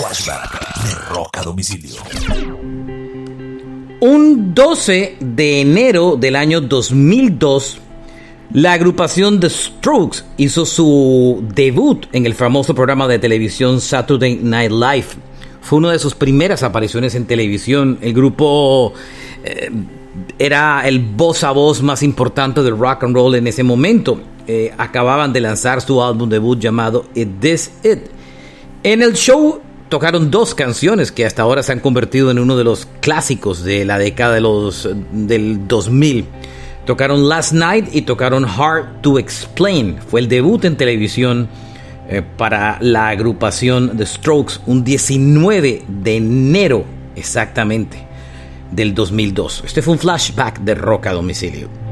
De Rock a Domicilio. Un 12 de enero del año 2002, la agrupación The Strokes hizo su debut en el famoso programa de televisión Saturday Night Live. Fue una de sus primeras apariciones en televisión. El grupo eh, era el voz a voz más importante del rock and roll en ese momento. Eh, acababan de lanzar su álbum debut llamado It This It. En el show tocaron dos canciones que hasta ahora se han convertido en uno de los clásicos de la década de los, del 2000. Tocaron Last Night y tocaron Hard to Explain. Fue el debut en televisión eh, para la agrupación The Strokes un 19 de enero exactamente del 2002. Este fue un flashback de rock a domicilio.